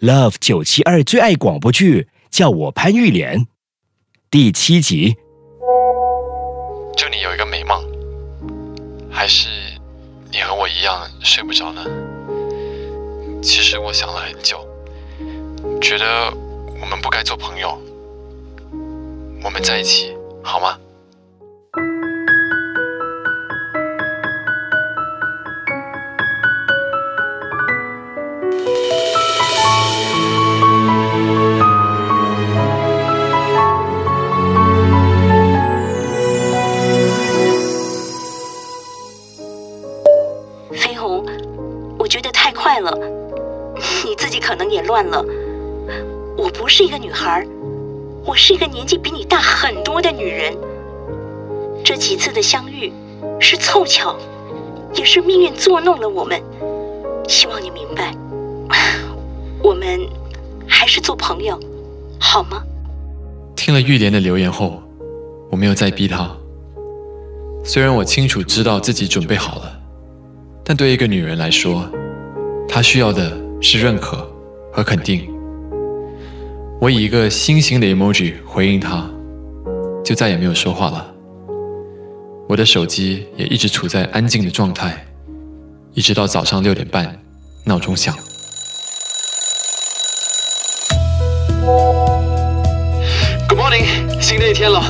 Love 九七二最爱广播剧，叫我潘玉莲，第七集。祝你有一个美梦，还是你和我一样睡不着呢？其实我想了很久，觉得我们不该做朋友，我们在一起好吗？是一个女孩，我是一个年纪比你大很多的女人。这几次的相遇是凑巧，也是命运作弄了我们。希望你明白，我们还是做朋友，好吗？听了玉莲的留言后，我没有再逼她。虽然我清楚知道自己准备好了，但对一个女人来说，她需要的是认可和肯定。我以一个心形的 emoji 回应她，就再也没有说话了。我的手机也一直处在安静的状态，一直到早上六点半，闹钟响。Good morning，新的一天了，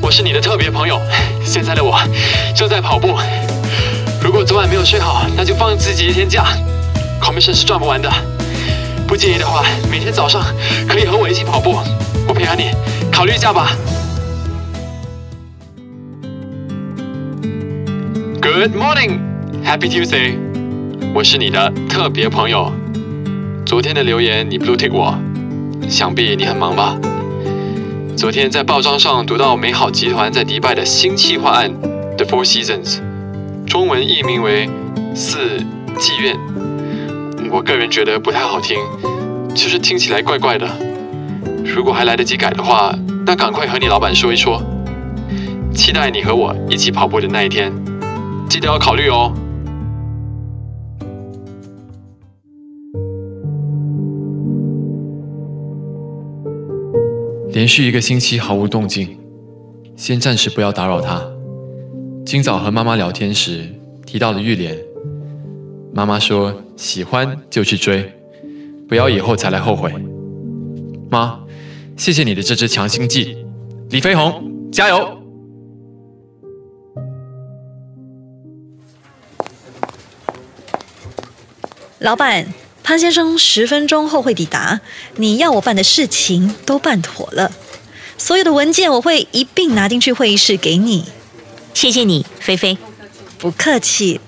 我是你的特别朋友。现在的我正在跑步。如果昨晚没有睡好，那就放自己一天假，commission 是赚不完的。不介意的话，每天早上可以和我一起跑步，我配合你，考虑一下吧。Good morning, Happy Tuesday，我是你的特别朋友。昨天的留言你 blue tick 我，想必你很忙吧？昨天在报章上读到美好集团在迪拜的新企划案 The Four Seasons，中文译名为四妓院。我个人觉得不太好听，就是听起来怪怪的。如果还来得及改的话，那赶快和你老板说一说。期待你和我一起跑步的那一天，记得要考虑哦。连续一个星期毫无动静，先暂时不要打扰他。今早和妈妈聊天时提到了玉莲，妈妈说喜欢就去追，不要以后才来后悔。妈，谢谢你的这支强心剂，李飞鸿，加油！老板，潘先生十分钟后会抵达，你要我办的事情都办妥了，所有的文件我会一并拿进去会议室给你。谢谢你，菲菲。不客气。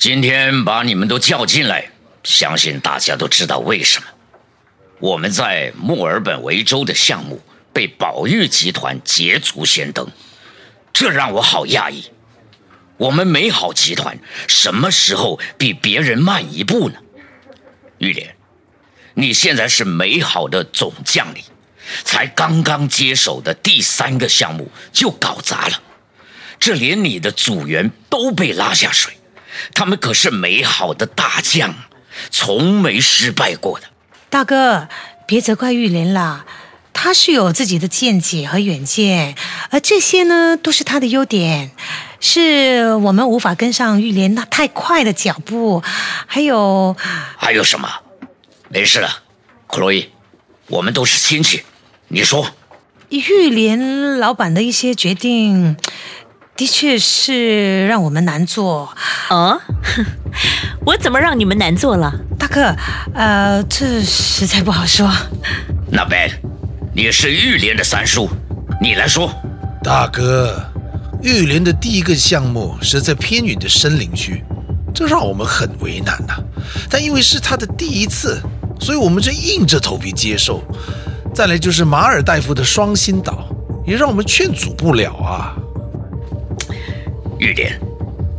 今天把你们都叫进来，相信大家都知道为什么。我们在墨尔本维州的项目被宝玉集团捷足先登，这让我好讶异。我们美好集团什么时候比别人慢一步呢？玉莲，你现在是美好的总将领，才刚刚接手的第三个项目就搞砸了，这连你的组员都被拉下水，他们可是美好的大将，从没失败过的。大哥，别责怪玉莲了，他是有自己的见解和远见，而这些呢，都是他的优点，是我们无法跟上玉莲那太快的脚步。还有，还有什么？没事了，克洛伊，我们都是亲戚，你说。玉莲老板的一些决定，的确是让我们难做。哦，我怎么让你们难做了？大哥，呃，这实在不好说。那 Ben，你是玉莲的三叔，你来说。大哥，玉莲的第一个项目是在偏远的森林区，这让我们很为难呐、但因为是他的第一次，所以我们就硬着头皮接受。再来就是马尔代夫的双星岛，也让我们劝阻不了啊。玉莲，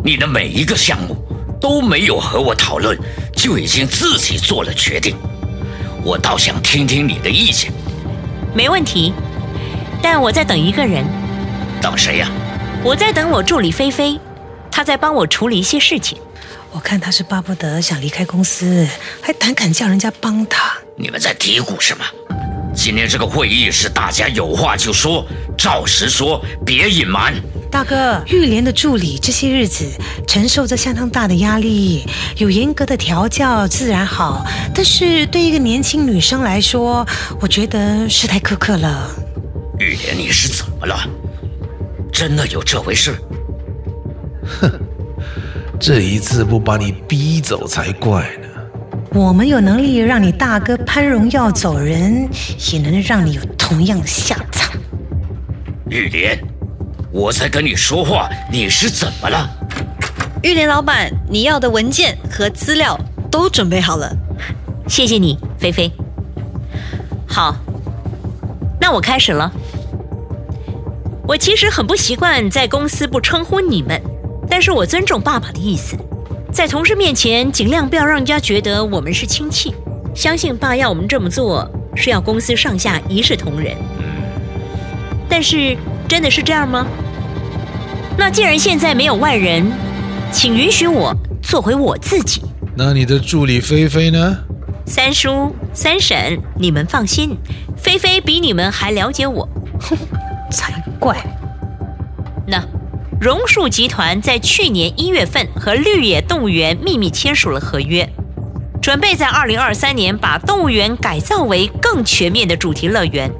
你的每一个项目都没有和我讨论，就已经自己做了决定。我倒想听听你的意见。没问题，但我在等一个人。等谁呀？我在等我助理菲菲，她在帮我处理一些事情。我看她是巴不得想离开公司，还胆敢叫人家帮她。你们在嘀咕什么？今天这个会议是大家有话就说，照实说，别隐瞒。大哥，玉莲的助理这些日子承受着相当大的压力，有严格的调教自然好，但是对一个年轻女生来说，我觉得是太苛刻了。玉莲，你是怎么了？真的有这回事？哼，这一次不把你逼走才怪呢。我们有能力让你大哥潘荣耀走人，也能让你有同样的下场。玉莲，我在跟你说话，你是怎么了？玉莲老板，你要的文件和资料都准备好了。谢谢你，菲菲。好，那我开始了。我其实很不习惯在公司不称呼你们，但是我尊重爸爸的意思。在同事面前，尽量不要让人家觉得我们是亲戚。相信爸要我们这么做，是要公司上下一视同仁。但是，真的是这样吗？那既然现在没有外人，请允许我做回我自己。那你的助理菲菲呢？三叔、三婶，你们放心，菲菲比你们还了解我。哼，才怪。那。榕树集团在去年一月份和绿野动物园秘密签署了合约，准备在二零二三年把动物园改造为更全面的主题乐园。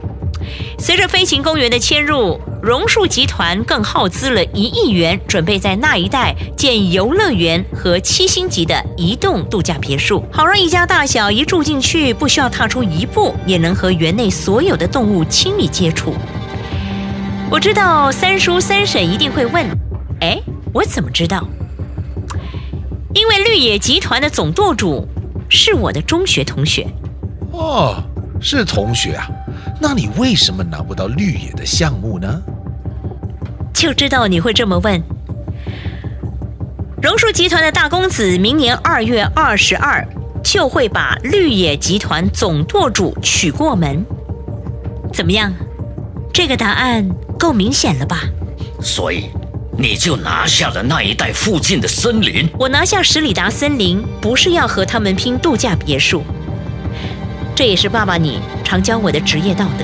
随着飞行公园的迁入，榕树集团更耗资了一亿元，准备在那一带建游乐园和七星级的移动度假别墅，好让一家大小一住进去不需要踏出一步，也能和园内所有的动物亲密接触。我知道三叔三婶一定会问：“哎，我怎么知道？因为绿野集团的总舵主是我的中学同学。”哦，是同学啊？那你为什么拿不到绿野的项目呢？就知道你会这么问。榕树集团的大公子明年二月二十二就会把绿野集团总舵主娶过门，怎么样？这个答案够明显了吧？所以你就拿下了那一带附近的森林。我拿下十里达森林，不是要和他们拼度假别墅。这也是爸爸你常教我的职业道德。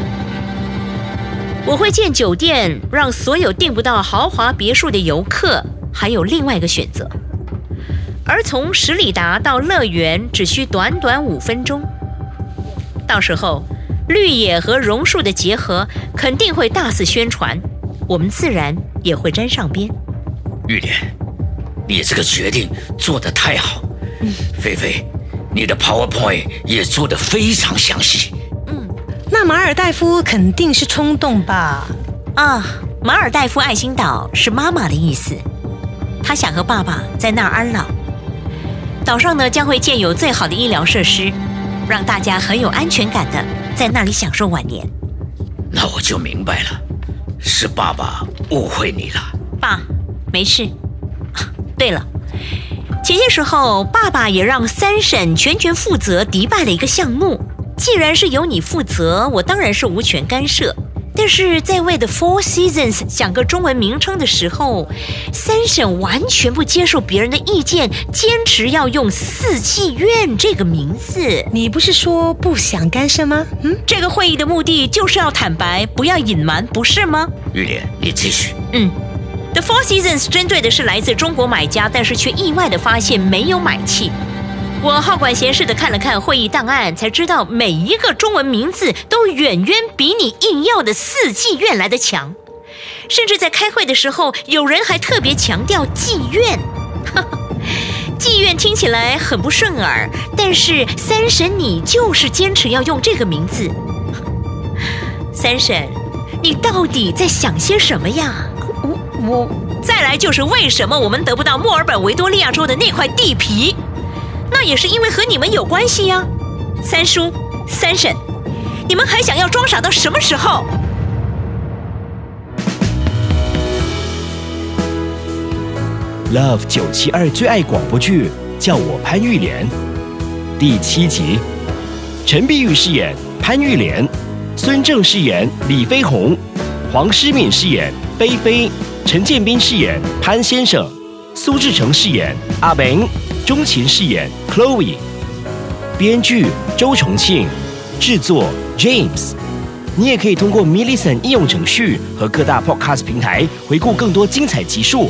我会建酒店，让所有订不到豪华别墅的游客还有另外一个选择。而从十里达到乐园只需短短五分钟，到时候。绿野和榕树的结合肯定会大肆宣传，我们自然也会沾上边。玉莲，你这个决定做得太好。嗯，菲菲，你的 PowerPoint 也做得非常详细。嗯，那马尔代夫肯定是冲动吧？啊，马尔代夫爱心岛是妈妈的意思，她想和爸爸在那儿安老。岛上呢将会建有最好的医疗设施，让大家很有安全感的。在那里享受晚年，那我就明白了，是爸爸误会你了。爸，没事。对了，前些时候爸爸也让三婶全权负责迪拜的一个项目，既然是由你负责，我当然是无权干涉。但是在为 The Four Seasons 想个中文名称的时候，三婶完全不接受别人的意见，坚持要用四季院这个名字。你不是说不想干涉吗？嗯，这个会议的目的就是要坦白，不要隐瞒，不是吗？玉莲，你继续。嗯，The Four Seasons 针对的是来自中国买家，但是却意外的发现没有买气。我好管闲事的看了看会议档案，才知道每一个中文名字都远远比你硬要的四季院来的强。甚至在开会的时候，有人还特别强调“妓院”。妓院听起来很不顺耳，但是三婶你就是坚持要用这个名字。三婶，你到底在想些什么呀？我我再来就是为什么我们得不到墨尔本维多利亚州的那块地皮？那也是因为和你们有关系呀。三叔、三婶，你们还想要装傻到什么时候？Love 九七二最爱广播剧，叫我潘玉莲，第七集，陈碧玉饰演潘玉莲，孙正饰演李飞鸿，黄诗敏饰演菲菲，陈建斌饰演潘先生，苏志成饰演阿明，钟琴饰演 Chloe，编剧周重庆，制作 James。你也可以通过 m i l l i c e n 应用程序和各大 Podcast 平台回顾更多精彩集数。